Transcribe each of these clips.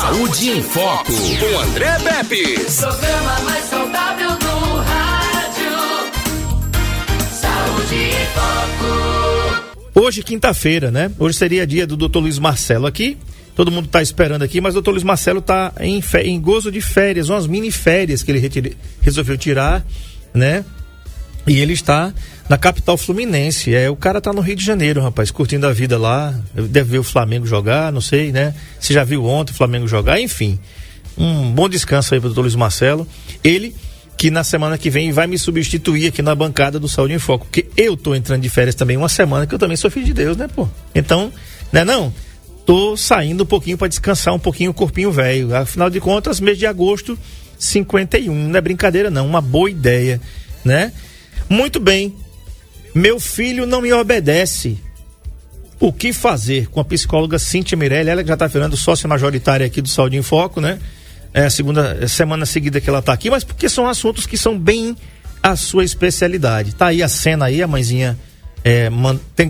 Saúde em Foco, com André Pepe. Programa mais saudável do rádio. Saúde em Foco. Hoje, quinta-feira, né? Hoje seria dia do Dr. Luiz Marcelo aqui. Todo mundo está esperando aqui, mas o Dr. Luiz Marcelo está em, em gozo de férias, umas mini férias que ele resolveu tirar, né? E ele está na capital fluminense. É, o cara tá no Rio de Janeiro, rapaz, curtindo a vida lá. Deve ver o Flamengo jogar, não sei, né? Você já viu ontem o Flamengo jogar, enfim. Um bom descanso aí pro Dr. Luiz Marcelo. Ele que na semana que vem vai me substituir aqui na bancada do Saúde em Foco, porque eu tô entrando de férias também uma semana que eu também sou filho de Deus, né, pô? Então, né não? Tô saindo um pouquinho para descansar um pouquinho o corpinho velho. Afinal de contas, mês de agosto 51, não é brincadeira não, uma boa ideia, né? Muito bem. Meu filho não me obedece. O que fazer com a psicóloga Cíntia Mirelli, ela que já está virando sócia majoritária aqui do Saúde em Foco, né? É a segunda é semana seguida que ela está aqui, mas porque são assuntos que são bem a sua especialidade. Tá aí a cena aí, a mãezinha é,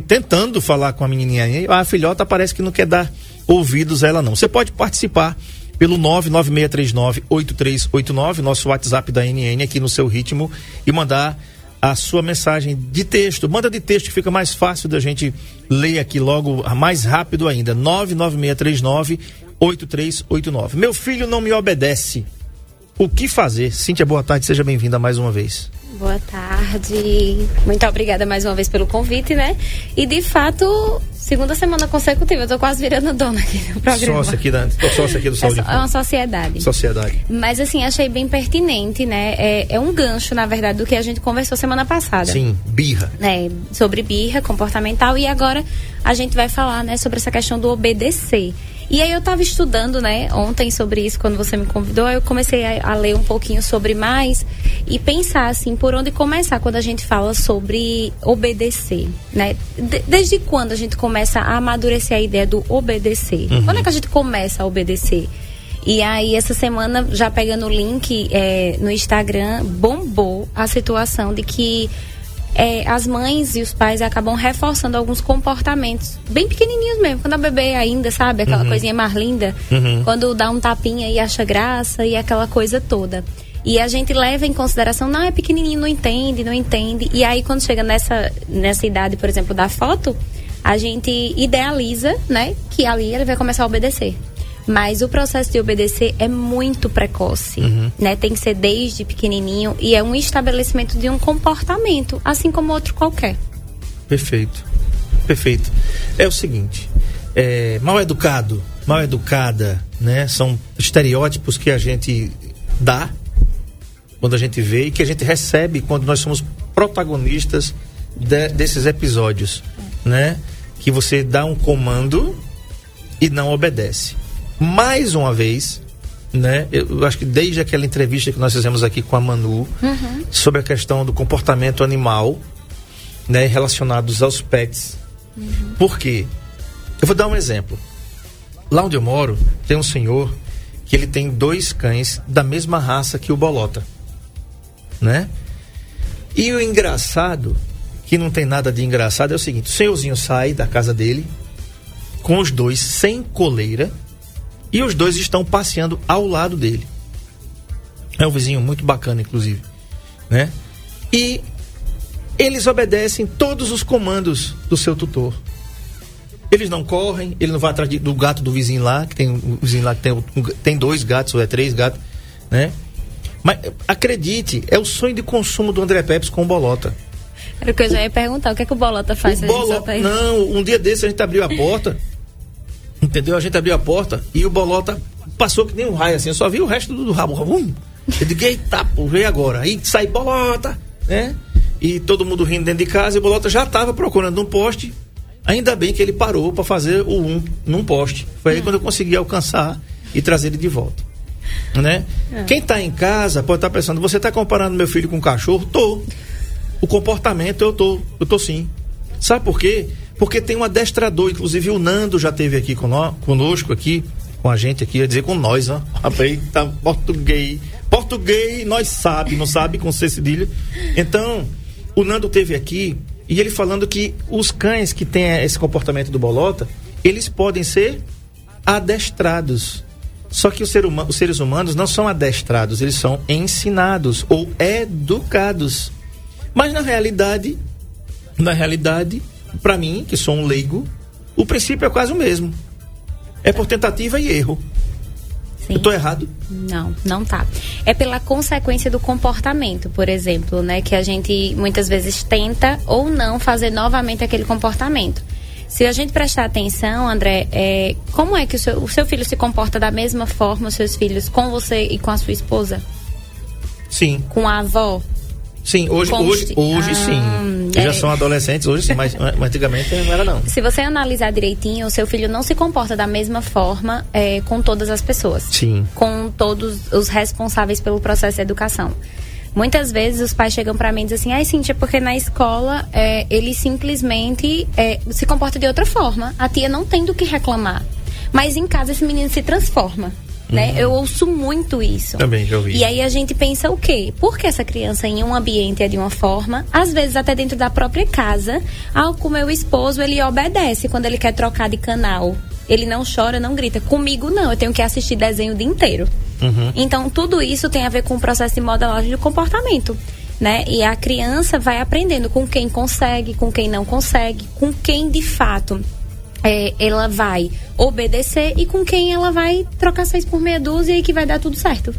tentando falar com a menininha aí. A filhota parece que não quer dar ouvidos a ela não. Você pode participar pelo 996398389, nosso WhatsApp da NN aqui no seu ritmo e mandar a sua mensagem de texto. Manda de texto que fica mais fácil da gente ler aqui logo, mais rápido ainda. 996398389. Meu filho não me obedece. O que fazer? Cíntia, boa tarde, seja bem-vinda mais uma vez. Boa tarde. Muito obrigada mais uma vez pelo convite, né? E de fato, segunda semana consecutiva, eu tô quase virando dona aqui do programa. Sócia aqui, da, tô sócia aqui do é, Saúde. só- é uma sociedade. Sociedade. Mas assim, achei bem pertinente, né? É, é um gancho, na verdade, do que a gente conversou semana passada. Sim, birra. né, sobre birra comportamental e agora a gente vai falar, né, sobre essa questão do obedecer. E aí eu estava estudando, né, ontem sobre isso quando você me convidou, aí eu comecei a, a ler um pouquinho sobre mais e pensar assim, por onde começar quando a gente fala sobre obedecer, né? De- desde quando a gente começa a amadurecer a ideia do obedecer? Quando é que a gente começa a obedecer? E aí, essa semana, já pegando o link é, no Instagram, bombou a situação de que é, as mães e os pais acabam reforçando alguns comportamentos bem pequenininhos mesmo. Quando a bebê ainda, sabe? Aquela coisinha mais linda. Quando dá um tapinha e acha graça e aquela coisa toda. E a gente leva em consideração, não, é pequenininho, não entende, não entende. E aí, quando chega nessa, nessa idade, por exemplo, da foto, a gente idealiza, né? Que ali ele vai começar a obedecer. Mas o processo de obedecer é muito precoce, né? Tem que ser desde pequenininho e é um estabelecimento de um comportamento, assim como outro qualquer. Perfeito. Perfeito. É o seguinte, é, mal educado, mal educada, né? São estereótipos que a gente dá quando a gente vê e que a gente recebe quando nós somos protagonistas de- desses episódios, né? Que você dá um comando e não obedece. Mais uma vez, né? Eu acho que desde aquela entrevista que nós fizemos aqui com a Manu sobre a questão do comportamento animal, né, relacionados aos pets. Por quê? Eu vou dar um exemplo. Lá onde eu moro, tem um senhor que ele tem dois cães da mesma raça que o Bolota, né? E o engraçado, que não tem nada de engraçado, é o seguinte: o senhorzinho sai da casa dele com os dois sem coleira e os dois estão passeando ao lado dele. É um vizinho muito bacana, inclusive, né? E eles obedecem todos os comandos do seu tutor. Eles não correm, ele não vai atrás do gato do vizinho lá, que tem um vizinho lá que tem, tem dois gatos ou é três gatos, né? Mas acredite, é o sonho de consumo do André Pepes com o Bolota. Era o que eu já ia perguntar, o que é que o Bolota faz? O se a gente Bolo- só tá aí? Não, um dia desse a gente abriu a porta. Entendeu? A gente abriu a porta e o Bolota passou que nem um raio assim. Eu só vi o resto do rabo. Eu digo, eita, pô, veio agora. Aí sai Bolota, né? E todo mundo rindo dentro de casa e o Bolota já estava procurando um poste. Ainda bem que ele parou para fazer o um num poste. Foi aí quando eu consegui alcançar e trazer ele de volta. Né? Quem tá em casa pode estar pensando, você tá comparando meu filho com um cachorro? Tô. O comportamento eu tô, eu tô sim. Sabe por quê? Porque tem um adestrador, inclusive o Nando já teve aqui cono- conosco aqui, com a gente aqui, ia dizer com nós, ó. Rapaz, tá português. Português, nós sabe, não sabe com C cedilha. Então, o Nando teve aqui e ele falando que os cães que têm esse comportamento do bolota, eles podem ser adestrados. Só que ser huma- os seres humanos não são adestrados, eles são ensinados ou educados. Mas na realidade, na realidade, para mim, que sou um leigo, o princípio é quase o mesmo. É por tentativa e erro. Sim. Eu tô errado? Não, não tá. É pela consequência do comportamento, por exemplo, né? Que a gente muitas vezes tenta ou não fazer novamente aquele comportamento. Se a gente prestar atenção, André, é, como é que o seu, o seu filho se comporta da mesma forma, os seus filhos, com você e com a sua esposa? Sim. Com a avó? Sim, hoje, hoje, hoje Ah, sim. Eles já é. são adolescentes, hoje sim, mas, mas antigamente não era não. Se você analisar direitinho, o seu filho não se comporta da mesma forma é, com todas as pessoas. Sim. Com todos os responsáveis pelo processo de educação. Muitas vezes os pais chegam pra mim e dizem assim, ai Cintia, porque na escola é, ele simplesmente é, se comporta de outra forma. A tia não tem do que reclamar. Mas em casa esse menino se transforma. Né? Eu ouço muito isso. Também já ouvi. E aí a gente pensa o quê? Por que essa criança em um ambiente é de uma forma, às vezes até dentro da própria casa, ao com meu esposo ele obedece quando ele quer trocar de canal. Ele não chora, não grita. Comigo não, eu tenho que assistir desenho o dia inteiro. Então tudo isso tem a ver com o processo de modelagem do comportamento. Né? E a criança vai aprendendo com quem consegue, com quem não consegue, com quem de fato é, ela vai obedecer e com quem ela vai trocar seis por meia dúzia e que vai dar tudo certo.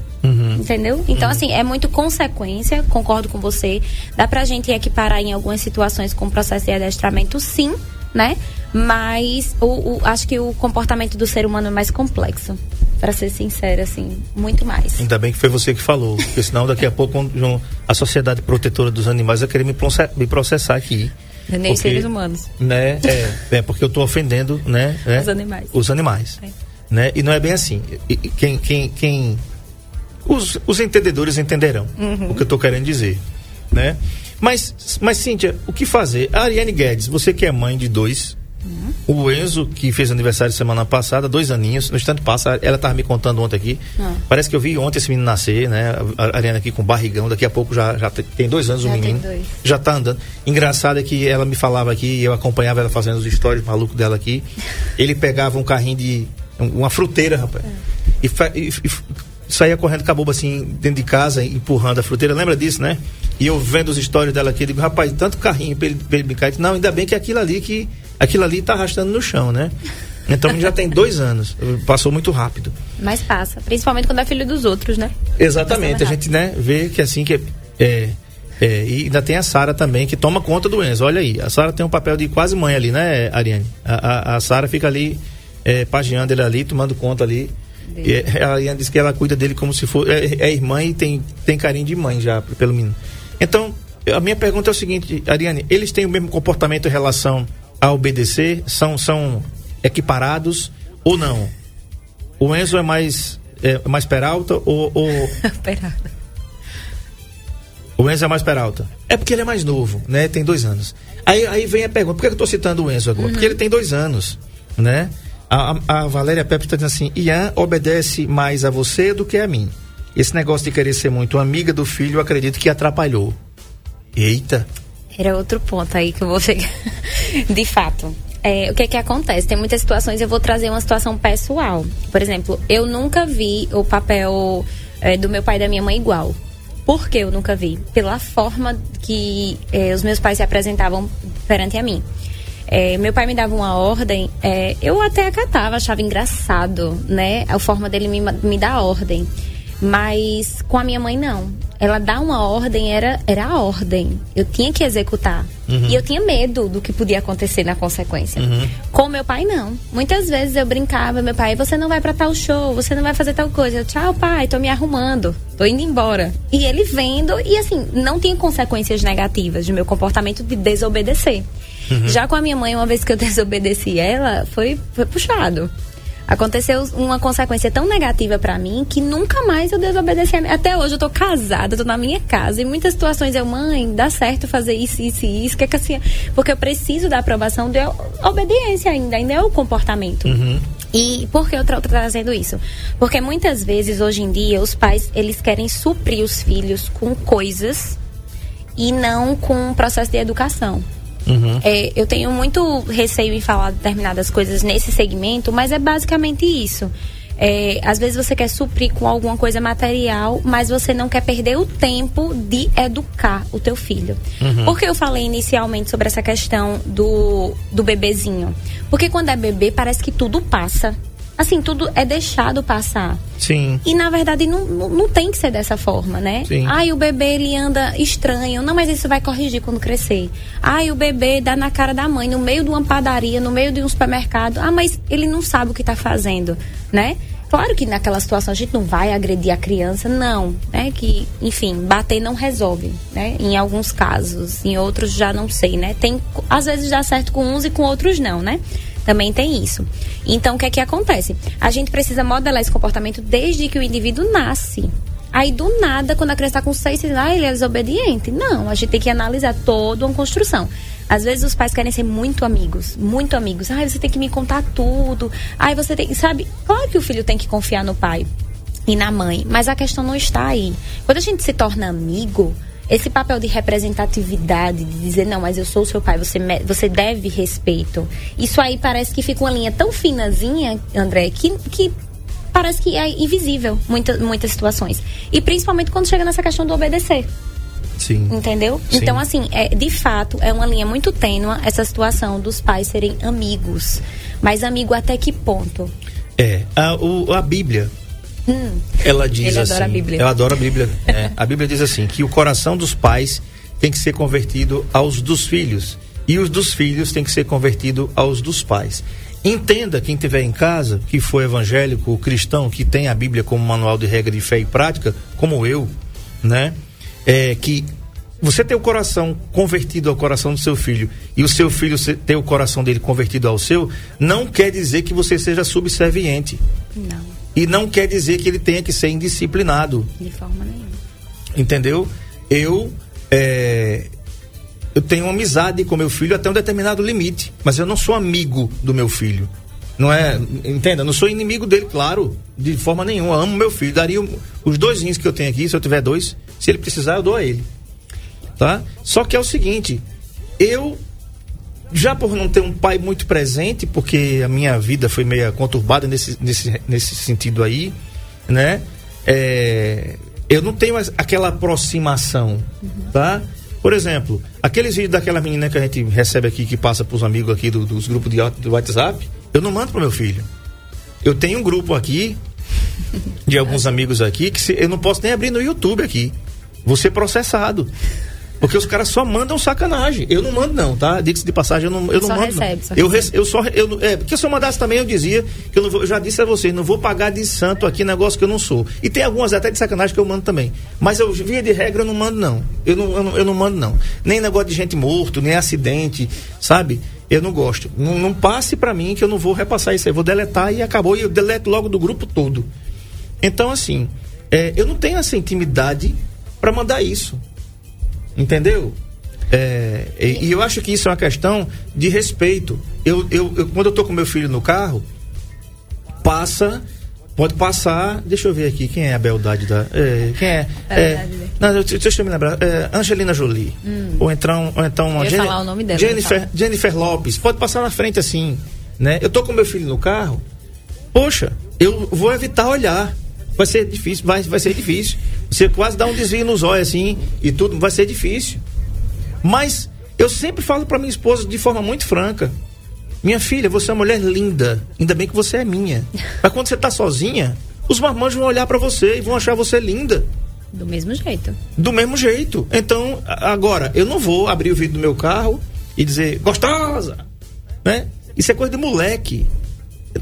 Entendeu? Então, assim, é muito consequência, concordo com você. Dá pra gente equiparar em algumas situações com o processo de adestramento, sim, né? Mas o, o- acho que o comportamento do ser humano é mais complexo. Pra ser sincera, assim, muito mais. Ainda bem que foi você que falou, porque senão daqui a pouco a Sociedade Protetora dos Animais vai querer me processar aqui. Nem Porque, os seres humanos. Né, é, é porque eu estou ofendendo, né, né, Os animais. Os animais. É. Né? E não é bem assim. E- quem, quem, quem os, os entendedores entenderão Uhum. o que eu estou querendo dizer, né? Mas, mas Cíntia, o que fazer? A Ariane Guedes, você que é mãe de dois, Uhum. o Enzo, que fez aniversário semana passada, dois aninhos, no instante passa, ela estava me contando ontem aqui. Ah. Parece que eu vi ontem esse menino nascer, né? A Ariane aqui com barrigão, daqui a pouco já, já te- tem dois anos Já o tem menino. dois. Já tá andando. Engraçado é que ela me falava aqui, e eu acompanhava ela fazendo os stories malucos dela aqui. Ele pegava um carrinho de. um- uma fruteira, rapaz. E, fa- e- e f- saía correndo com a boba assim, dentro de casa, empurrando a fruteira. Lembra disso, né? E eu vendo os stories dela aqui, eu digo, rapaz, tanto carrinho pra ele, pra ele brincar. Disse, Não, ainda bem que aquilo ali que. Aquilo ali tá arrastando no chão, né? Então já tem dois anos. Passou muito rápido. Mas passa. Principalmente quando é filho dos outros, né? Exatamente, a gente né, vê que assim que é, é, é, e ainda tem a Sara também que toma conta do Enzo. Olha aí, a Sara tem um papel de quase mãe ali, né, Ariane? A, a, a Sara fica ali é, pagiando ele ali, tomando conta ali. E, a Ariane disse que ela cuida dele como se fosse é, é irmã e tem, tem carinho de mãe já pelo menino. Então, a minha pergunta é o seguinte, Ariane, eles têm o mesmo comportamento em relação a obedecer? São, são equiparados ou não? O Enzo é mais é mais peralta ou, ou Pera. o Enzo é mais peralta? É porque ele é mais novo, né? Tem dois anos. Aí, aí vem a pergunta, por que eu estou citando o Enzo agora? Porque ele tem dois anos, né? A, a, a Valéria Pepe está dizendo assim, Ian obedece mais a você do que a mim. Esse negócio de querer ser muito amiga do filho, eu acredito que atrapalhou. Eita. Era outro ponto aí que eu vou chegar. De fato. É, o que que acontece? Tem muitas situações, eu vou trazer uma situação pessoal. Por exemplo, eu nunca vi o papel é, do meu pai e da minha mãe igual. Por que eu nunca vi? Pela forma que é, os meus pais se apresentavam perante a mim. É, meu pai me dava uma ordem, é, eu até acatava, achava engraçado, né? A forma dele me, me dar ordem. Mas com a minha mãe, não. Ela dá uma ordem, era, era a ordem. Eu tinha que executar. E eu tinha medo do que podia acontecer na consequência. Com meu pai, não. Muitas vezes eu brincava, meu pai, você não vai pra tal show, você não vai fazer tal coisa. Eu, tchau, pai, tô me arrumando, tô indo embora. E ele vendo, e assim, não tinha consequências negativas de meu comportamento de desobedecer. Já com a minha mãe, uma vez que eu desobedeci ela, foi, foi puxado. Aconteceu uma consequência tão negativa pra mim que nunca mais eu desobedeci. a Até hoje eu tô casada, tô na minha casa. Em muitas situações eu, mãe, dá certo fazer isso, isso e isso. Que é que assim, porque eu preciso da aprovação de obediência ainda, ainda é o comportamento. E por que eu tô trazendo isso? Porque muitas vezes, hoje em dia, os pais, eles querem suprir os filhos com coisas e não com um processo de educação. É, eu tenho muito receio em falar determinadas coisas nesse segmento, mas é basicamente isso. É, às vezes você quer suprir com alguma coisa material, mas você não quer perder o tempo de educar o teu filho. Uhum. Por que eu falei inicialmente sobre essa questão do, do bebezinho? Porque quando é bebê, parece que tudo passa. Assim, tudo é deixado passar. Sim. E na verdade não, não, não tem que ser dessa forma, né? Sim. Ai, o bebê ele anda estranho. Não, mas isso vai corrigir quando crescer. Ai, o bebê dá na cara da mãe, no meio de uma padaria, no meio de um supermercado. Ah, mas ele não sabe o que está fazendo, né? Claro que naquela situação a gente não vai agredir a criança, não, né? Que, enfim, bater não resolve, né? Em alguns casos, em outros já não sei, né? Tem, às vezes dá certo com uns e com outros não, né? Também tem isso. Então, o que é que acontece? A gente precisa modelar esse comportamento desde que o indivíduo nasce. Aí, do nada, quando a criança está com seis, seis ah, ele é desobediente. Não, a gente tem que analisar toda uma construção. Às vezes os pais querem ser muito amigos, muito amigos. Ah, você tem que me contar tudo. Ai, você tem, sabe? Claro que o filho tem que confiar no pai e na mãe, mas a questão não está aí. Quando a gente se torna amigo, esse papel de representatividade, de dizer, não, mas eu sou seu pai, você, você deve respeito. Isso aí parece que fica uma linha tão finazinha, André, que, que parece que é invisível muita, muitas situações. E principalmente quando chega nessa questão do obedecer. Sim. Entendeu? Sim. Então, assim, é, de fato, é uma linha muito tênua essa situação dos pais serem amigos. Mas amigo até que ponto? É. A, o- a Bíblia, ela diz Ele assim. adora a Bíblia. Eu adoro a Bíblia. é. a Bíblia diz assim: que o coração dos pais tem que ser convertido aos dos filhos. E os dos filhos tem que ser convertido aos dos pais. Entenda, quem tiver em casa, que for evangélico, cristão, que tem a Bíblia como manual de regra de fé e prática, como eu, né? É que você ter o coração convertido ao coração do seu filho e o seu filho ter o coração dele convertido ao seu, não quer dizer que você seja subserviente. Não, E não quer dizer que ele tenha que ser indisciplinado. de forma nenhuma. Entendeu? Eu. é, eu tenho uma amizade com meu filho até um determinado limite, mas eu não sou amigo do meu filho. Não é, entenda, não sou inimigo dele, claro, de forma nenhuma. Amo meu filho, daria os dois rins que eu tenho aqui, se eu tiver dois, se ele precisar, eu dou a ele. Tá? Só que é o seguinte, eu já por não ter um pai muito presente, porque a minha vida foi meio conturbada nesse, nesse, nesse sentido aí, né? É, eu não tenho mais aquela aproximação, tá? Por exemplo, aqueles vídeos daquela menina que a gente recebe aqui, que passa pros amigos aqui do- dos grupos de, do WhatsApp, eu não mando pro meu filho. Eu tenho um grupo aqui, de alguns amigos aqui, que se- eu não posso nem abrir no YouTube aqui. Vou ser processado. Porque os caras só mandam sacanagem. Eu não mando, não, tá? Diga-se de passagem, eu não, eu não Só mando. não. recebe, só eu, rece- eu só. Eu, não- é, porque se eu mandasse também, eu dizia que eu, não vou, eu já disse a vocês, não vou pagar de santo aqui negócio que eu não sou. E tem algumas até de sacanagem que eu mando também. Mas eu, via de regra, eu não mando, não. Eu não, eu não, eu não mando, não. Nem negócio de gente morto, nem acidente, sabe? Eu não gosto. Não, não passe pra mim que eu não vou repassar isso aí. Eu vou deletar e acabou. E eu deleto logo do grupo todo. Então, assim, é, eu não tenho essa intimidade pra mandar isso. Entendeu? É, e, e eu acho que isso é uma questão de respeito. Eu, eu, eu- quando eu tô com meu filho no carro, passa, pode passar. Deixa eu ver aqui quem é a beldade da. é, quem é? É não, deixa eu me lembrar. É, Angelina Jolie. Ou então, ou então Hum. Jenni- falar o nome dela, Jennifer. Jennifer Lopes. Pode passar na frente assim, né? Eu tô com meu filho no carro. Poxa, eu vou evitar olhar. Vai ser difícil, vai, vai ser difícil. Você quase dá um desvio nos olhos assim e tudo, vai ser difícil. Mas eu sempre falo para minha esposa de forma muito franca: Minha filha, você é uma mulher linda. Ainda bem que você é minha. Mas quando você tá sozinha, os marmanjos vão olhar para você e vão achar você linda. Do mesmo jeito. Do mesmo jeito. Então, agora, eu não vou abrir o vidro do meu carro e dizer, gostosa! Né? Isso é coisa de moleque.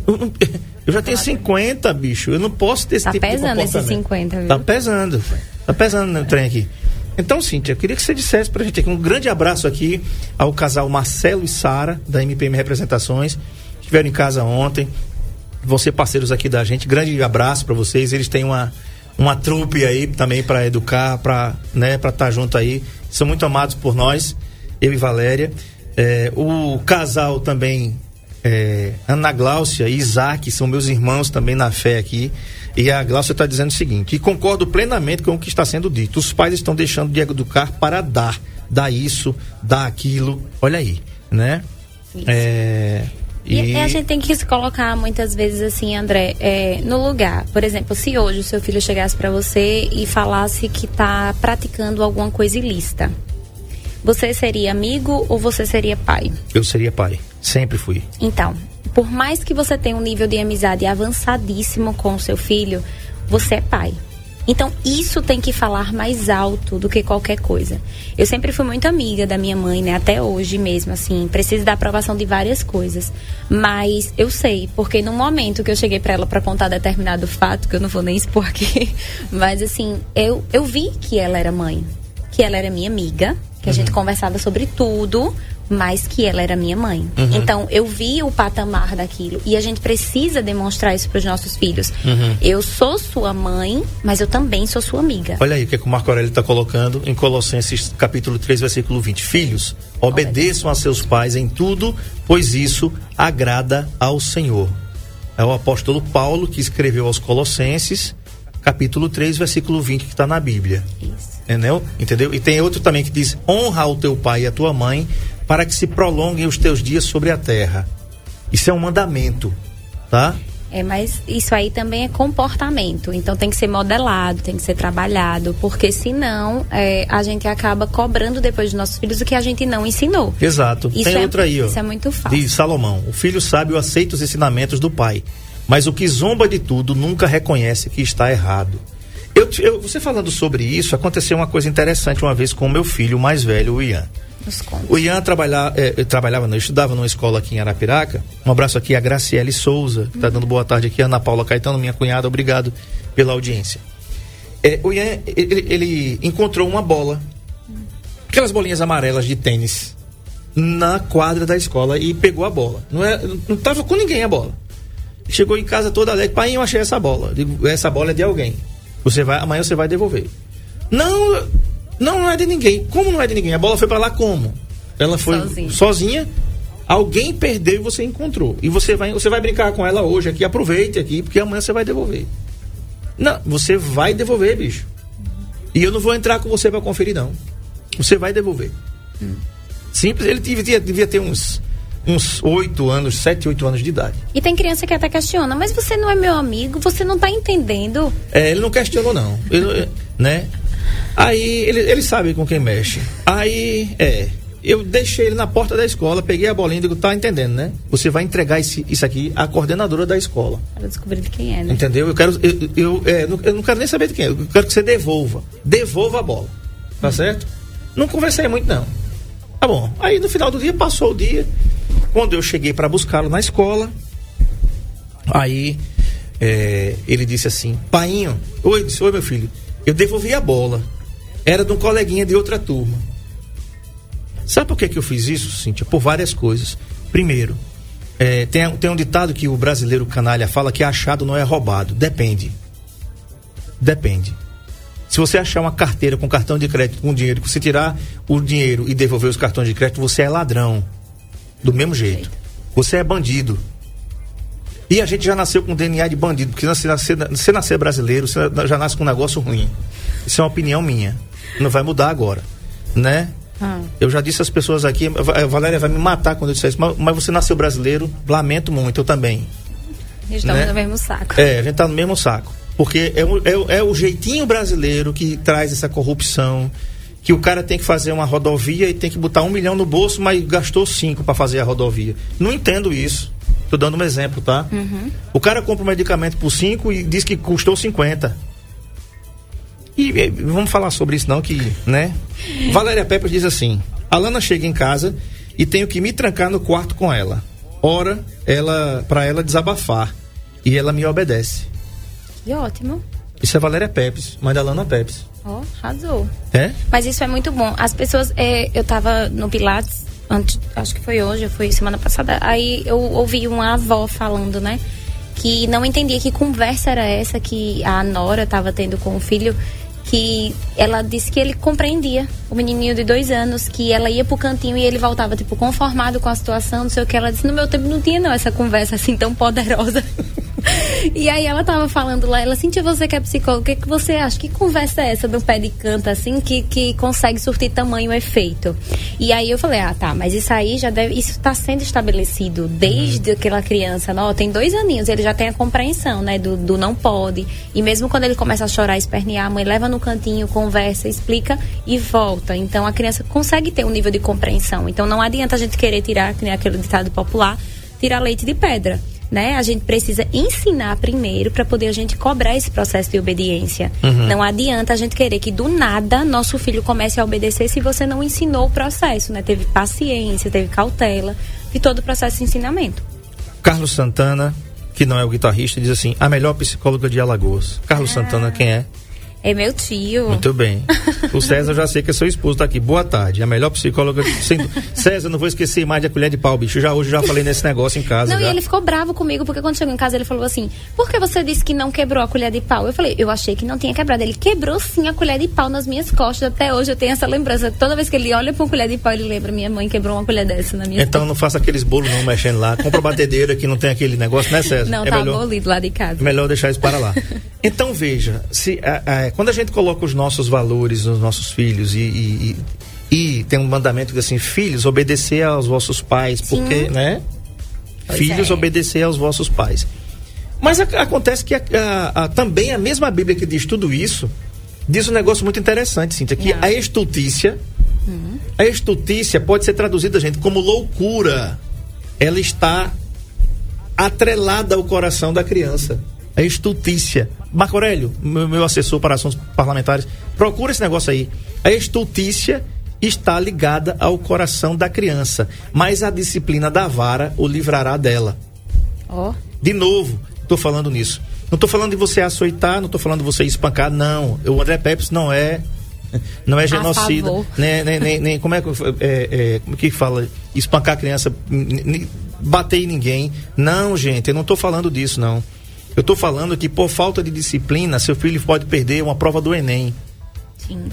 Eu, já tenho 50, bicho. Eu não posso ter esse Tá tipo de pesando esses comportamento. 50, viu? Tá pesando. Tá pesando no trem aqui. Então, Cíntia, eu queria que você dissesse pra gente aqui um grande abraço aqui ao casal Marcelo e Sara, da MPM Representações. Estiveram em casa ontem. Vão ser parceiros aqui da gente. Grande abraço para vocês. Eles têm uma, uma trupe aí também para educar, para né, pra estar junto aí. São muito amados por nós, eu e Valéria. É, o casal também, é, Ana Gláucia e Isaac, são meus irmãos também na fé aqui. E a Gláucia está dizendo o seguinte: e concordo plenamente com o que está sendo dito. Os pais estão deixando de educar para dar. Dar isso, dar aquilo. Olha aí, né? Isso. É, E, e a gente tem que se colocar muitas vezes assim, André, é, no lugar. Por exemplo, se hoje o seu filho chegasse para você e falasse que está praticando alguma coisa ilícita, você seria amigo ou você seria pai? Eu seria pai. Sempre fui. Então, por mais que você tenha um nível de amizade avançadíssimo com o seu filho, você é pai. Então, isso tem que falar mais alto do que qualquer coisa. Eu sempre fui muito amiga da minha mãe, né? Até hoje mesmo, assim. Preciso da aprovação de várias coisas. Mas eu sei, porque no momento que eu cheguei para ela para contar determinado fato, que eu não vou nem expor aqui, mas assim, eu, eu vi que ela era mãe. Que ela era minha amiga, que a gente conversava sobre tudo, mas que ela era minha mãe. Uhum. Então eu vi o patamar daquilo e a gente precisa demonstrar isso para os nossos filhos. Uhum. Eu sou sua mãe, mas eu também sou sua amiga. Olha aí o que, é que o Marco Aurélio está colocando em Colossenses capítulo 3, versículo 20. Filhos, obedeçam a seus pais em tudo, pois isso agrada ao Senhor. É o apóstolo Paulo que escreveu aos Colossenses, capítulo 3, versículo 20, que está na Bíblia. Isso. Entendeu? Entendeu? E tem outro também que diz: honra o teu pai e a tua mãe, para que se prolonguem os teus dias sobre a terra. Isso é um mandamento, tá? É, mas isso aí também é comportamento. Então tem que ser modelado, tem que ser trabalhado, porque senão é, a gente acaba cobrando depois dos nossos filhos o que a gente não ensinou. Exato. Isso tem é- outra aí, ó. isso é muito fácil. De Salomão: o filho sábio aceita os ensinamentos do pai, mas o que zomba de tudo nunca reconhece que está errado. Eu, eu- você falando sobre isso, aconteceu uma coisa interessante uma vez com o meu filho mais velho, o Ian. O Ian trabalha, é, trabalhava, não, estudava numa escola aqui em Arapiraca. Um abraço aqui a Graciele Souza, que está dando boa tarde aqui, Ana Paula Caetano, minha cunhada, obrigado pela audiência. É, o Ian, ele, ele encontrou uma bola, aquelas bolinhas amarelas de tênis, na quadra da escola e pegou a bola. Não, é, não tava com ninguém a bola. Chegou em casa toda alegre, pai, eu achei essa bola. Essa bola é de alguém. Você vai, amanhã você vai devolver. Não, não, não é de ninguém. Como não é de ninguém? A bola foi para lá como? Ela foi Sozinha. sozinha. Alguém perdeu e você encontrou. E você vai, você vai brincar com ela hoje aqui, aproveite aqui, porque amanhã você vai devolver. Não, você vai devolver, bicho. E eu não vou entrar com você para conferir, não. Você vai devolver. Simples, ele devia, devia ter uns uns 8 anos, 7, 8 anos de idade. E tem criança que até questiona, mas você não é meu amigo, você não tá entendendo. É, ele não questionou, não. Ele, né? Aí ele, ele sabe com quem mexe. Aí, é. Eu deixei ele na porta da escola, peguei a bolinha e digo, tá entendendo, né? Você vai entregar esse, isso aqui à coordenadora da escola. Para descobrir de quem é, né? Entendeu? Eu quero. Eu, eu, é, não- eu não quero nem saber de quem. é. Eu quero que você devolva. Devolva a bola. Tá certo? Não conversei muito, não. Tá bom. Aí no final do dia, passou o dia. Quando eu cheguei para buscá-lo na escola, aí é, ele disse assim: Painho, oi, disse, oi meu filho, eu devolvi a bola. Era de um coleguinha de outra turma. Sabe por que, que eu fiz isso, Cíntia? Por várias coisas. Primeiro, é, tem, tem um ditado que o brasileiro canalha fala que achado não é roubado. Depende. Depende. Se você achar uma carteira com cartão de crédito com dinheiro, você tirar o dinheiro e devolver os cartões de crédito, você é ladrão. Do mesmo jeito. Você é bandido. E a gente já nasceu com DNA de bandido, porque se nascer, se nascer brasileiro, você já nasce com um negócio ruim. Isso é uma opinião minha. Não vai mudar agora. Né? Ah. Eu já disse às pessoas aqui, a Valéria vai me matar quando eu disser isso, mas, mas você nasceu brasileiro, lamento muito, eu também. Estamos né? no mesmo saco. É, a gente tá no mesmo saco. Porque é o, é, é o jeitinho brasileiro que traz essa corrupção. Que o cara tem que fazer uma rodovia e tem que botar um milhão no bolso, mas gastou cinco para fazer a rodovia. Não entendo isso. Tô dando um exemplo, tá? O cara compra um medicamento por cinco e diz que custou 50. E eh, vamos falar sobre isso não, que, né? Valéria Pepper diz assim: Alana chega em casa e tenho que me trancar no quarto com ela. Ora, ela para ela desabafar e ela me obedece. Que ótimo. Isso é Valéria Pepes, mãe da Alana Pepes. Ó, arrasou. É? Mas isso é muito bom. As pessoas. é, eu tava no Pilates, antes, acho que foi hoje, foi semana passada. Aí eu ouvi uma avó falando, né? Que não entendia que conversa era essa que a Nora tava tendo com o filho. Que ela disse que ele compreendia o menininho de dois anos, que ela ia pro cantinho e ele voltava, tipo, conformado com a situação, não sei o que. Ela disse: No meu tempo não tinha, não, essa conversa assim tão poderosa. E aí ela tava falando lá, ela sentiu você que é psicóloga, o que, que você acha? Que conversa é essa do pé de canto, assim, que, que consegue surtir tamanho efeito? E aí eu falei, ah, tá, mas isso aí já deve. Isso tá sendo estabelecido desde aquela criança, não, tem dois aninhos, ele já tem a compreensão, né? Do, do não pode. E mesmo quando ele começa a chorar, espernear, a mãe leva no cantinho, conversa, explica e volta. Então a criança consegue ter um nível de compreensão. Então não adianta a gente querer tirar, que nem aquele ditado popular, tirar leite de pedra né? A gente precisa ensinar primeiro para poder a gente cobrar esse processo de obediência. Uhum. Não adianta a gente querer que do nada nosso filho comece a obedecer se você não ensinou o processo, né? Teve paciência, teve cautela de todo o processo de ensinamento. Carlos Santana, que não é o guitarrista, diz assim: a melhor psicóloga de Alagoas. Carlos ah. Santana, quem é? É meu tio. Muito bem. O César já sei que é seu esposo tá aqui. Boa tarde. A melhor psicóloga. Sendo... César, não vou esquecer mais de a colher de pau, bicho. Já hoje já falei nesse negócio em casa. Não, já. e ele ficou bravo comigo, porque quando chegou em casa ele falou assim: Por que você disse que não quebrou a colher de pau? Eu falei, eu achei que não tinha quebrado. Ele quebrou sim a colher de pau nas minhas costas. Até hoje eu tenho essa lembrança. Toda vez que ele olha pra uma colher de pau, ele lembra: minha mãe quebrou uma colher dessa na minha Então não faça aqueles bolos não mexendo lá. Compra batedeira que não tem aquele negócio, né, César? Não, é tá melhor... abolido lá de casa. Melhor deixar isso para lá. Então veja, se, quando a gente coloca os nossos valores nos nossos filhos e, e, e, e tem um mandamento que assim, filhos, obedecer aos vossos pais, Sim. porque, né? Pois filhos, é. obedecer aos vossos pais. Mas a, acontece que também a mesma Bíblia que diz tudo isso, diz um negócio muito interessante, Cíntia, que Não. a estultícia, uhum. a estultícia pode ser traduzida, gente, como loucura. Ela está atrelada ao coração da criança. A estultícia. Marco Aurélio, meu, meu assessor para assuntos parlamentares, procura esse negócio aí. A estultícia está ligada ao coração da criança, mas a disciplina da vara o livrará dela. Oh. De novo, estou falando nisso. Não estou falando de você açoitar, não estou falando de você espancar, não. O André Pepes não é não é genocida, nem, nem, nem, nem, como é que é, é, como que fala espancar a criança, bater em ninguém. Não, gente, eu não estou falando disso, não. Eu estou falando que por falta de disciplina, seu filho pode perder uma prova do Enem. Sim.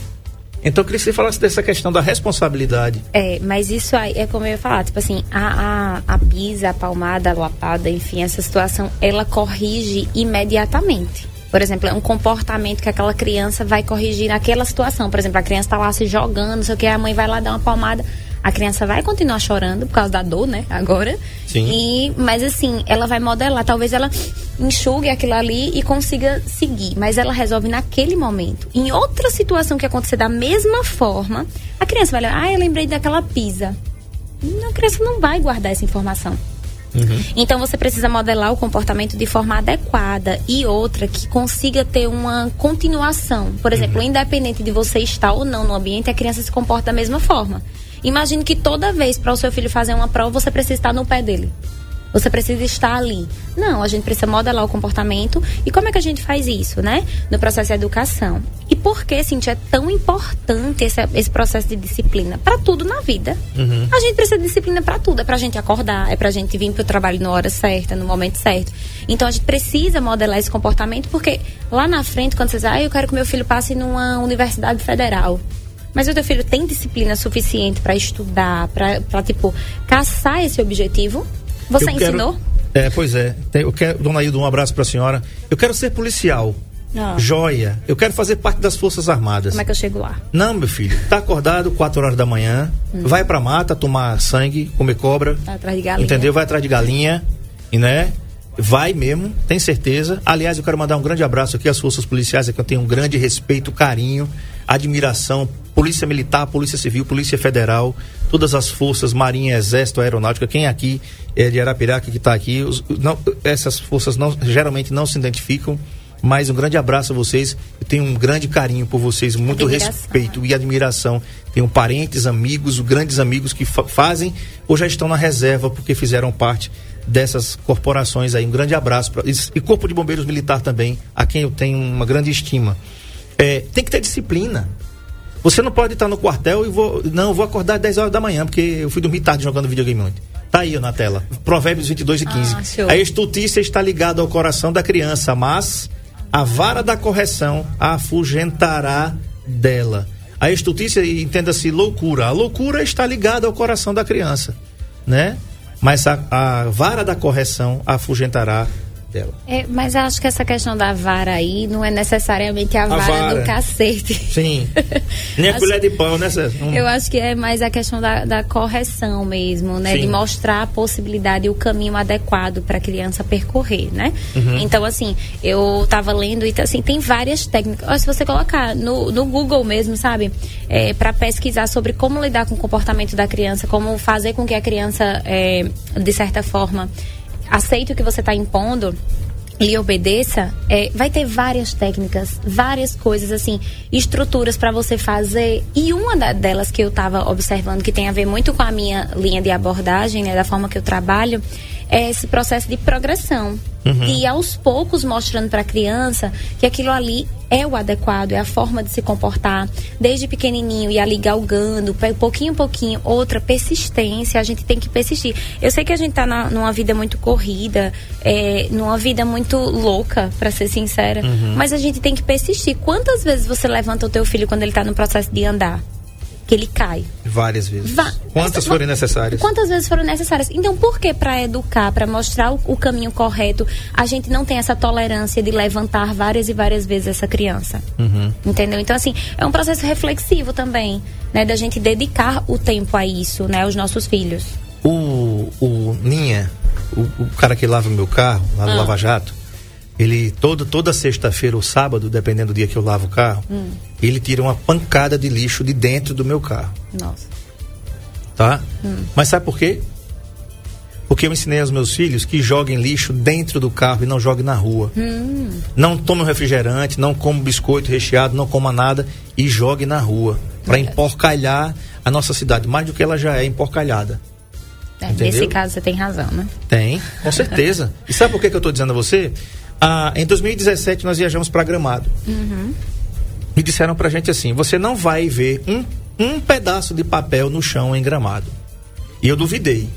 Então eu queria que você falasse dessa questão da responsabilidade. É, mas isso aí é como eu ia falar, tipo assim, a, a, a pisa, a palmada, a lapada, enfim, essa situação, ela corrige imediatamente. Por exemplo, é um comportamento que aquela criança vai corrigir naquela situação. Por exemplo, a criança está lá se jogando, não sei o que, a mãe vai lá dar uma palmada a criança vai continuar chorando por causa da dor, né? Agora. Sim. E, mas assim, ela vai modelar. Talvez ela enxugue aquilo ali e consiga seguir. Mas ela resolve naquele momento. Em outra situação que acontecer da mesma forma, a criança vai olhar, ah, eu lembrei daquela pisa. A criança não vai guardar essa informação. Uhum. Então você precisa modelar o comportamento de forma adequada e outra que consiga ter uma continuação. Por exemplo, uhum. independente de você estar ou não no ambiente, a criança se comporta da mesma forma. Imagine que toda vez para o seu filho fazer uma prova, você precisa estar no pé dele. Você precisa estar ali. Não, a gente precisa modelar o comportamento. E como é que a gente faz isso, né? No processo de educação. E por que, Cintia, é tão importante esse, esse processo de disciplina? Para tudo na vida. Uhum. A gente precisa de disciplina para tudo. É para a gente acordar, é para a gente vir para o trabalho na hora certa, no momento certo. Então a gente precisa modelar esse comportamento, porque lá na frente, quando você diz, ah, eu quero que meu filho passe numa universidade federal. Mas o teu filho tem disciplina suficiente para estudar, para tipo caçar esse objetivo? Você eu ensinou? Quero, é, pois é. Eu quero, dona Hilda, um abraço para a senhora. Eu quero ser policial. Ah. Joia. Eu quero fazer parte das Forças Armadas. Como é que eu chego lá? Não, meu filho. Tá acordado 4 horas da manhã, hum. vai pra mata tomar sangue, comer cobra. Vai atrás de galinha. Entendeu? Vai atrás de galinha, e né? Vai mesmo, tem certeza. Aliás, eu quero mandar um grande abraço aqui às forças policiais, que eu tenho um grande respeito, carinho, admiração Polícia Militar, Polícia Civil, Polícia Federal, todas as forças, Marinha, Exército, Aeronáutica, quem aqui é de Arapiraca que está aqui, os, não, essas forças não, geralmente não se identificam, mas um grande abraço a vocês, eu tenho um grande carinho por vocês, muito admiração. respeito e admiração. Tenho parentes, amigos, grandes amigos que fa fazem ou já estão na reserva porque fizeram parte dessas corporações aí. Um grande abraço pra, e Corpo de Bombeiros Militar também, a quem eu tenho uma grande estima. É, tem que ter disciplina. Você não pode estar no quartel e vou. Não, vou acordar às 10 horas da manhã, porque eu fui dormir tarde jogando videogame ontem. Tá aí na tela. Provérbios 22 e 15. Ah, a estultícia está ligada ao coração da criança, mas a vara da correção a afugentará dela. A estultícia, entenda-se loucura. A loucura está ligada ao coração da criança, né? Mas a, a vara da correção afugentará dela. É, mas eu acho que essa questão da vara aí não é necessariamente a, vara, vara. do cacete. Sim. Nem a colher de pau, né, César? Hum. Eu acho que é mais a questão da, da correção mesmo, né? Sim. De mostrar a possibilidade e o caminho adequado para a criança percorrer, né? Uhum. Então, assim, eu tava lendo e assim, tem várias técnicas. Se você colocar no, no Google mesmo, sabe? É, para pesquisar sobre como lidar com o comportamento da criança, como fazer com que a criança, é, de certa forma, aceite o que você está impondo lhe obedeça, é, vai ter várias técnicas, várias coisas assim, estruturas para você fazer. E uma da- delas que eu estava observando que tem a ver muito com a minha linha de abordagem, né, da forma que eu trabalho, é esse processo de progressão. E aos poucos mostrando para a criança que aquilo ali é o adequado, é a forma de se comportar, desde pequenininho e ali galgando, pouquinho em pouquinho, outra persistência, a gente tem que persistir. Eu sei que a gente está numa vida muito corrida, é, numa vida muito louca, para ser sincera, mas a gente tem que persistir. Quantas vezes você levanta o teu filho quando ele está no processo de andar? Que ele cai. Várias vezes. Va- Quantas forem necessárias? Quantas vezes foram necessárias? Então, por que para educar, para mostrar o, o caminho correto, a gente não tem essa tolerância de levantar várias e várias vezes essa criança? Uhum. Entendeu? Então, assim, é um processo reflexivo também, né? Da gente dedicar o tempo a isso, né? Aos nossos filhos. O, o Ninha, o, o cara que lava o meu carro, lá no Ah. Lava Jato, ele todo, toda sexta-feira ou sábado, dependendo do dia que eu lavo o carro, Hum. ele tira uma pancada de lixo de dentro do meu carro, Nossa. tá? Hum. Mas sabe por quê? Porque eu ensinei aos meus filhos que joguem lixo dentro do carro e não joguem na rua. Hum. Não tome um refrigerante, não come biscoito recheado, não coma nada e jogue na rua. Para emporcalhar a nossa cidade, mais do que ela já é emporcalhada. É, nesse caso, você tem razão, né? Tem, com certeza. e sabe por que, que eu estou dizendo a você? Ah, em 2017 nós viajamos para Gramado. E disseram pra gente assim: você não vai ver um, um pedaço de papel no chão em Gramado. E eu duvidei.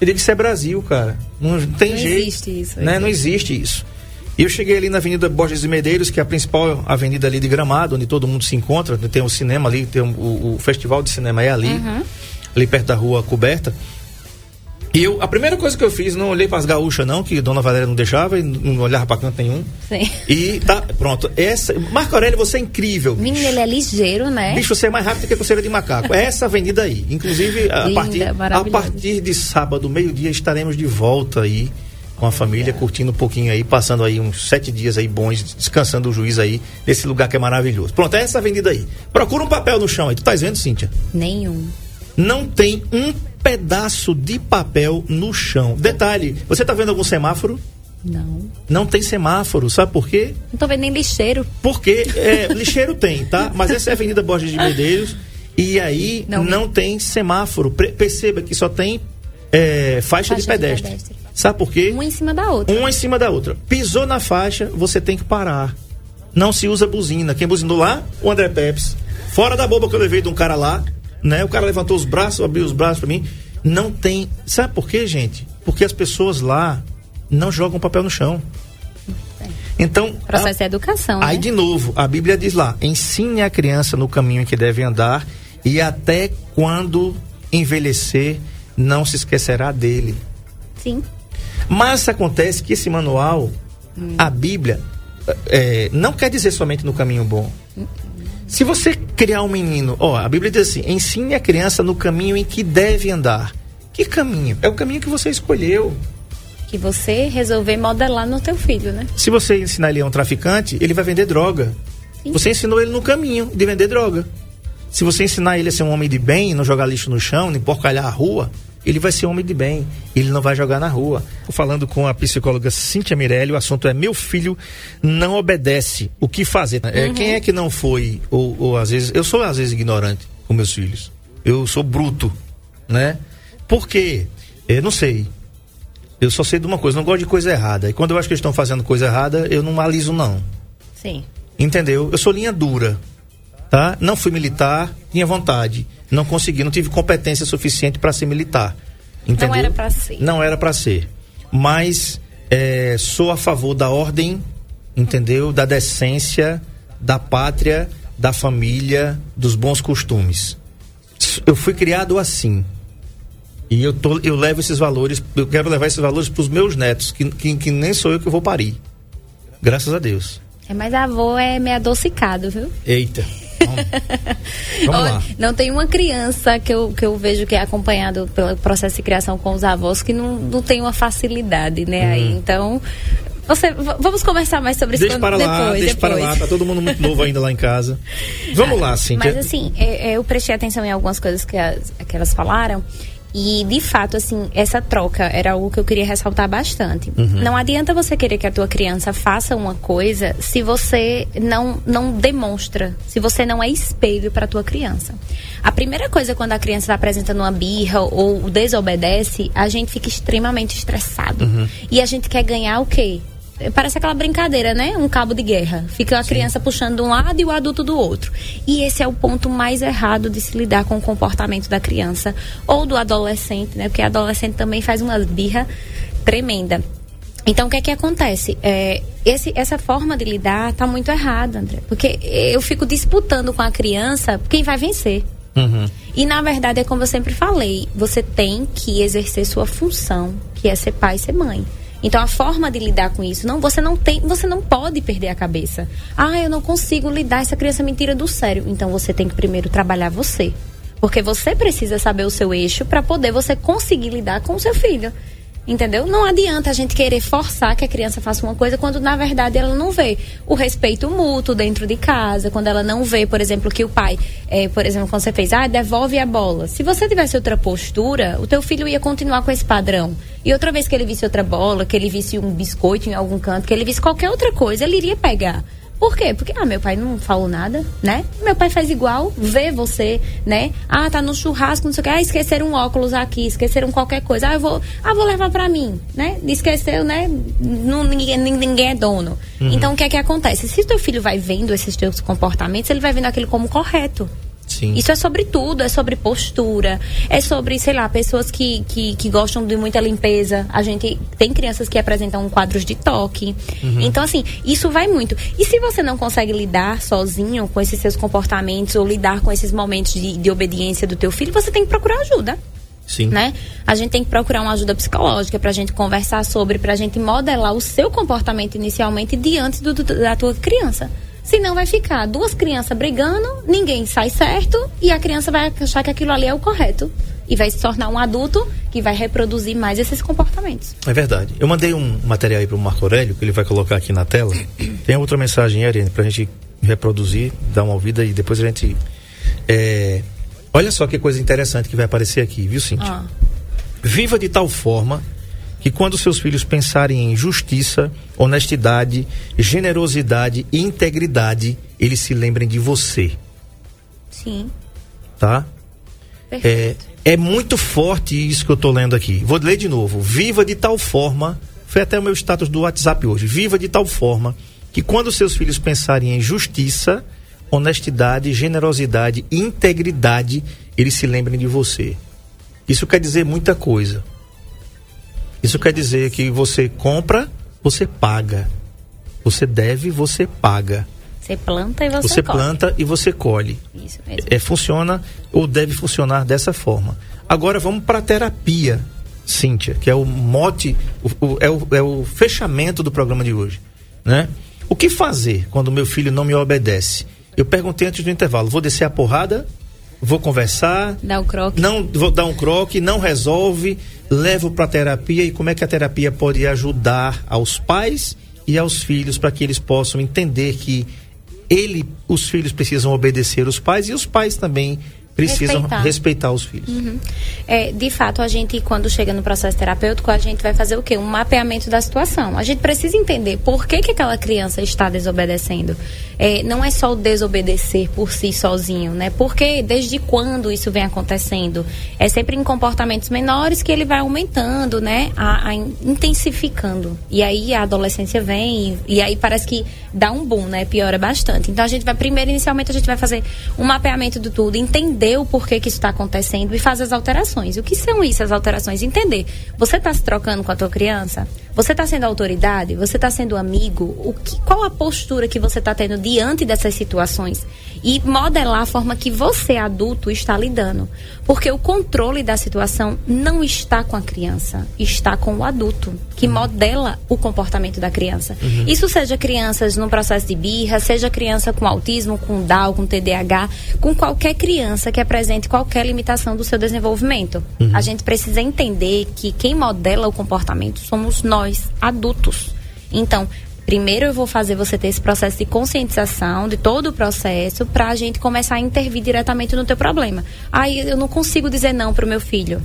Eu digo, isso é Brasil, cara. Não tem Não jeito. existe isso, Né? Não existe isso. E eu cheguei ali na Avenida Borges de Medeiros, que é a principal avenida ali de Gramado, onde todo mundo se encontra. Tem o cinema ali, tem o, o- o festival de cinema é ali, ali perto da rua coberta. E eu, a primeira coisa que eu fiz, não olhei para as gaúchas não, que Dona Valéria não deixava e não olhava para canto nenhum. Sim. E tá, pronto. Essa, Marco Aurélio, você é incrível. Menino, ele é ligeiro, né? Bicho, você é mais rápido que a coceira de macaco. É essa avenida aí. Inclusive, a, Linda, partir, a partir de sábado, meio-dia, estaremos de volta aí com a família, curtindo um pouquinho aí, passando aí uns sete dias aí bons, descansando o juiz aí, nesse lugar que é maravilhoso. Pronto, é essa avenida aí. Procura um papel no chão aí. Tu tá vendo, Cíntia? Nenhum. Não tem um pedaço de papel no chão. Detalhe, você tá vendo algum semáforo? Não. Não tem semáforo, sabe por quê? Não tô vendo nem lixeiro. Porque é, lixeiro tem, tá? Mas essa é a Avenida Borges de Medeiros e aí não, Não. tem semáforo. Perceba que só tem é, faixa, de, Faixa de pedestre. pedestre. Sabe por quê? Uma em cima da outra. Uma em cima da outra. Pisou na faixa, você tem que parar. Não se usa buzina. Quem buzinou lá? O André Peps. Fora da boba que eu levei de um cara lá, né? O cara levantou os braços, abriu os braços pra mim. Não tem. Sabe por quê, gente? Porque as pessoas lá não jogam papel no chão. Então, Processo de educação, Aí, né? de novo, a Bíblia diz lá: ensine a criança no caminho em que deve andar, e até quando envelhecer, não se esquecerá dele. Sim. Mas acontece que esse manual, a Bíblia, é, não quer dizer somente no caminho bom. Se você criar um menino, ó, a Bíblia diz assim: ensine a criança no caminho em que deve andar. Que caminho? É o caminho que você escolheu. Que você resolver modelar no teu filho, né? Se você ensinar ele a um traficante, ele vai vender droga. Sim. Você ensinou ele no caminho de vender droga. Se você ensinar ele a ser um homem de bem, não jogar lixo no chão, nem porcalhar a rua, ele vai ser homem de bem. Ele não vai jogar na rua. Falando com a psicóloga Cíntia Mirelli, o assunto é meu filho não obedece. O que fazer? É, quem é que não foi, ou, ou às vezes, eu sou às vezes ignorante com meus filhos. Eu sou bruto, né? Por quê? Eu não sei. Eu só sei de uma coisa, não gosto de coisa errada. E quando eu acho que eles estão fazendo coisa errada, eu não aliso não. Sim. Entendeu? Eu sou linha dura. Tá? Não fui militar, tinha vontade. Não consegui, não tive competência suficiente para ser militar. Entendeu? era pra ser. Não era para ser. Mas é, sou a favor da ordem, entendeu? Da decência, da pátria, da família, dos bons costumes. Eu fui criado assim. E eu, tô, eu levo esses valores, eu quero levar esses valores para os meus netos, que, que, que nem sou eu que vou parir. Graças a Deus. É, mas avô é meio adocicado, viu? Eita. Vamos, Olha, lá. Não tem uma criança que eu, que eu vejo que é acompanhado pelo processo de criação com os avós que não, não tem uma facilidade, né? Hum. Aí, então, você, vamos conversar mais sobre isso Deixa para lá, depois. deixa depois. para lá. Tá todo mundo muito novo ainda lá em casa. Vamos lá, Cíntia. Mas assim, é- é, eu prestei atenção em algumas coisas que, as- que elas falaram. E, de fato, assim, essa troca era algo que eu queria ressaltar bastante. Não adianta você querer que a tua criança faça uma coisa se você não, não demonstra, se você não é espelho para a tua criança. A primeira coisa quando a criança está apresentando uma birra ou desobedece, a gente fica extremamente estressado. E a gente quer ganhar o quê? Parece aquela brincadeira, né? Um cabo de guerra. Fica a criança puxando de um lado e o adulto do outro. E esse é o ponto mais errado de se lidar com o comportamento da criança ou do adolescente, né? Porque adolescente também faz uma birra tremenda. Então, o que é que acontece? É, esse, essa forma de lidar tá muito errada, André. Porque eu fico disputando com a criança quem vai vencer. Uhum. E na verdade é como eu sempre falei, você tem que exercer sua função, que é ser pai e ser mãe. Então a forma de lidar com isso, não, você não tem, você não pode perder a cabeça. Ah, eu não consigo lidar, essa criança me tira do sério. Então você tem que primeiro trabalhar você. Porque você precisa saber o seu eixo para poder você conseguir lidar com o seu filho. Entendeu? Não adianta a gente querer forçar que a criança faça uma coisa quando na verdade ela não vê o respeito mútuo dentro de casa, quando ela não vê, por exemplo, que o pai, eh, por exemplo, quando você fez, ah, devolve a bola. Se você tivesse outra postura, o teu filho ia continuar com esse padrão. E outra vez que ele visse outra bola, que ele visse um biscoito em algum canto, que ele visse qualquer outra coisa, ele iria pegar. Por quê? Porque, ah, meu pai não falou nada, né? Meu pai faz igual, vê você, né? Ah, tá no churrasco, não sei o que. Ah, esqueceram um óculos aqui, esqueceram qualquer coisa. Ah, eu vou, ah, vou levar pra mim, né? Esqueceu, né? Não, ninguém, ninguém é dono. Então, o que é que acontece? Se o teu filho vai vendo esses teus comportamentos, ele vai vendo aquilo como correto. Sim. Isso é sobre tudo, é sobre postura, é sobre, sei lá, pessoas que, que, que gostam de muita limpeza. A gente tem crianças que apresentam quadros de toque. Então, assim, isso vai muito. E se você não consegue lidar sozinho com esses seus comportamentos ou lidar com esses momentos de, de obediência do teu filho, você tem que procurar ajuda Sim. né? A gente tem que procurar uma ajuda psicológica pra gente conversar sobre, pra gente modelar o seu comportamento inicialmente diante do- do- da tua criança. Senão vai ficar duas crianças brigando, ninguém sai certo e a criança vai achar que aquilo ali é o correto. E vai se tornar um adulto que vai reproduzir mais esses comportamentos. É verdade. Eu mandei um material aí pro Marco Aurélio, que ele vai colocar aqui na tela. Tem outra mensagem, Ariane, pra gente reproduzir, dar uma ouvida e depois a gente. é, Olha só que coisa interessante que vai aparecer aqui, viu, Cintia? Ah, Viva de tal forma que quando seus filhos pensarem em justiça, honestidade, generosidade e integridade, eles se lembrem de você, sim. tá? É, Perfeito. é muito forte isso que eu estou lendo aqui. Vou ler de novo. Viva de tal forma, foi até o meu status do WhatsApp hoje. Viva de tal forma que quando seus filhos pensarem em justiça, honestidade, generosidade e integridade, eles se lembrem de você. Isso quer dizer muita coisa. Isso quer dizer que você compra, você paga. Você deve, você paga. Você planta e você, Você colhe. planta e você colhe Isso mesmo. é, funciona ou deve funcionar dessa forma. Agora vamos para a terapia, Cíntia, que é o mote, o- o- é, o, é o fechamento do programa de hoje. Né? O que fazer quando meu filho não me obedece? Eu perguntei antes do intervalo: vou descer a porrada? Vou conversar? Dá o croque. Não vou dar um croque, não resolve, levo para terapia e como é que a terapia pode ajudar aos pais e aos filhos para que eles possam entender que ele, os filhos precisam obedecer os pais e os pais também precisam Respeitar. respeitar, os filhos. É, de fato, a gente, quando chega no processo terapêutico, a gente vai fazer o quê? Um mapeamento da situação. A gente precisa entender por que, que aquela criança está desobedecendo. É, não é só o desobedecer por si sozinho, né? Porque desde quando isso vem acontecendo? É sempre em comportamentos menores que ele vai aumentando, né? A, a in- intensificando. E aí a adolescência vem e, e aí parece que dá um boom, né? Piora bastante. Então a gente vai, primeiro, inicialmente, a gente vai fazer um mapeamento do tudo, entender o porquê que isso está acontecendo e fazer as alterações. O que são isso, as alterações? Entender. Você está se trocando com a tua criança? Você está sendo autoridade? Você está sendo amigo? O que, qual a postura que você está tendo diante dessas situações? E modelar a forma que você, adulto, está lidando. Porque o controle da situação não está com a criança, está com o adulto, que uhum. modela o comportamento da criança. Uhum. Isso seja crianças no processo de birra, seja criança com autismo, com Down, com TDAH, com qualquer criança que apresente qualquer limitação do seu desenvolvimento. Uhum. A gente precisa entender que quem modela o comportamento somos nós, adultos. Então, Primeiro eu vou fazer você ter esse processo de conscientização de todo o processo para a gente começar a intervir diretamente no teu problema. Aí eu não consigo dizer não para o meu filho.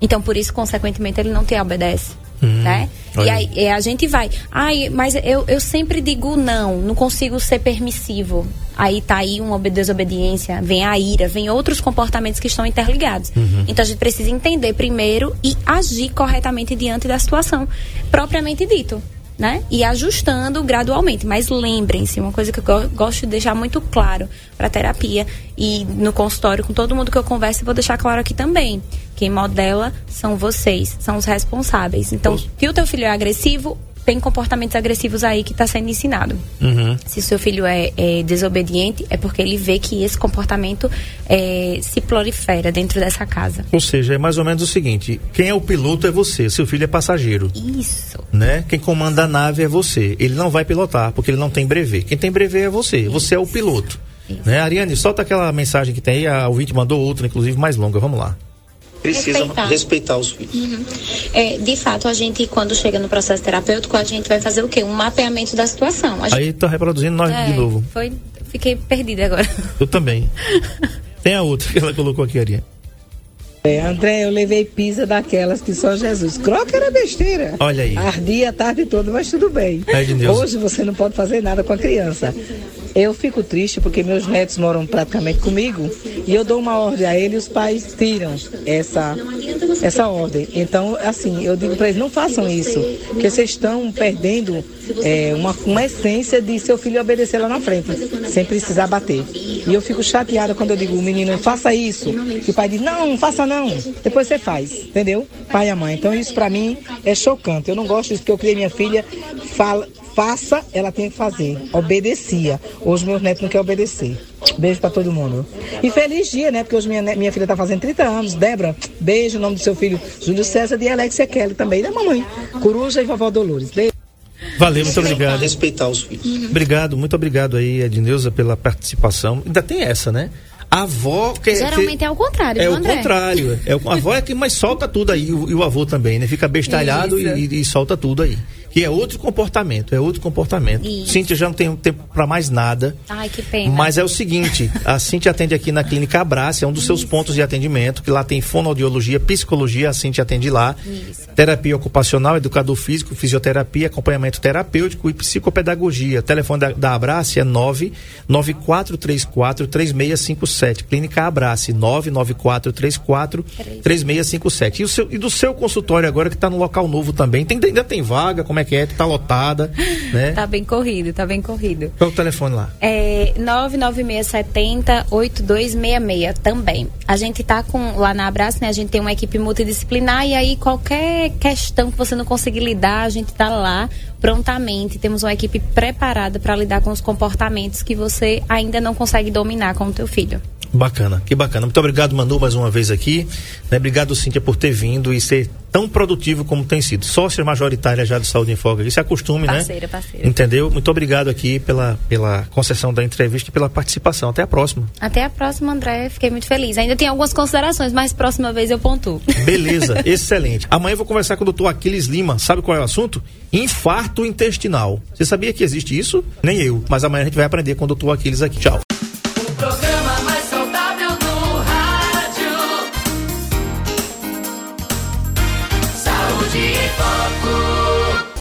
Então por isso consequentemente ele não te obedece. Hum, né? E aí a gente vai. Ai, mas eu, eu sempre digo não, não consigo ser permissivo. Aí tá aí uma desobediência, vem a ira, vem outros comportamentos que estão interligados. Uhum. Então a gente precisa entender primeiro e agir corretamente diante da situação propriamente dito né? E ajustando gradualmente. Mas lembrem-se, uma coisa que eu gosto de deixar muito claro para terapia e no consultório com todo mundo que eu converso, vou deixar claro aqui também. Quem modela são vocês, são os responsáveis. Então, se o teu filho é agressivo, tem comportamentos agressivos aí que está sendo ensinado. Uhum. Se o seu filho é, é, desobediente, é porque ele vê que esse comportamento é, se prolifera dentro dessa casa. Ou seja, é mais ou menos o seguinte: quem é o piloto é você, seu filho é passageiro. Isso. Né? Quem comanda a nave é você. Ele não vai pilotar, porque ele não tem brevet. Quem tem brevet é você. Isso. Você é o piloto. Né? Ariane, solta aquela mensagem que tem aí. A ouvinte mandou outra, inclusive mais longa. Vamos lá precisa respeitar, respeitar os filhos. Uhum. É, de fato, a gente, quando chega no processo terapêutico, a gente vai fazer o quê? Um mapeamento da situação. Gente... Aí tá reproduzindo nós é, de novo. Foi, fiquei perdida agora. Eu também. Tem a outra que ela colocou aqui, Aria. É, André, eu levei pizza daquelas que só Jesus. Croca era besteira. Olha aí. Ardia a tarde toda, mas tudo bem. É Hoje você não pode fazer nada com a criança. Eu fico triste porque meus netos moram praticamente comigo e eu dou uma ordem a eles e os pais tiram essa, essa ordem. Então, assim, eu digo para eles, não façam isso, porque vocês estão perdendo é, uma, uma essência de seu filho obedecer lá na frente, sem precisar bater. E eu fico chateada quando eu digo, menino, faça isso. E o pai diz, não, não faça não. Depois você faz, entendeu? Pai e a mãe. Então isso para mim é chocante. Eu não gosto disso porque eu criei minha filha, fala, faça, ela tem que fazer. Obedecia. Hoje meus netos não querem obedecer. Beijo para todo mundo. E feliz dia, né? Porque hoje minha, minha filha tá fazendo 30 anos. Débora, beijo. O nome do seu filho, Júlio César e Alexia Kelly também. Da mamãe. Coruja e vovó Dolores. Beijo. Valeu, muito obrigado. Respeitar os filhos. Obrigado, muito obrigado aí, Edneuza, pela participação. Ainda tem essa, né? A avó. Que, Geralmente que, é o contrário, É o André. contrário. É, a avó é que mais solta tudo aí, e o, e o avô também, né? Fica bestalhado e, e, solta tudo aí. Que é outro comportamento, é outro comportamento. Isso. Cíntia já não tem tempo para mais nada. Ai, que pena. Mas é o seguinte, a Cíntia atende aqui na Clínica Abraça, é um dos Isso. seus pontos de atendimento, que lá tem fonoaudiologia, psicologia, a Cíntia atende lá. Isso. Terapia ocupacional, educador físico, fisioterapia, acompanhamento terapêutico e psicopedagogia. O telefone da, da Abrace é 99434 3657. Clínica Abrace, 99434 3657. E, o seu, e do seu consultório agora, que está no local novo também, tem, ainda tem vaga? Como é que é? Tá lotada, né? Tá bem corrido, tá bem corrido. Qual é o telefone lá? É 99670 8266 também. A gente tá com lá na Abraço, né? A gente tem uma equipe multidisciplinar e aí qualquer questão que você não conseguir lidar, a gente tá lá prontamente. Temos uma equipe preparada para lidar com os comportamentos que você ainda não consegue dominar com o teu filho. Bacana, que bacana. Muito obrigado, Manu, mais uma vez aqui. Né? Obrigado, Cíntia, por ter vindo e ser tão produtivo como tem sido. Sócia majoritária já do Saúde em Foga. Isso é costume, né? Parceira, parceira. Entendeu? Muito obrigado aqui pela, pela concessão da entrevista e pela participação. Até a próxima. Até a próxima, André. Fiquei muito feliz. Ainda tem algumas considerações, mas próxima vez eu pontuo. Beleza, excelente. Amanhã eu vou conversar com o doutor Aquiles Lima. Sabe qual é o assunto? Infarto intestinal. Você sabia que existe isso? Nem eu. Mas amanhã a gente vai aprender com o doutor Aquiles aqui. Tchau.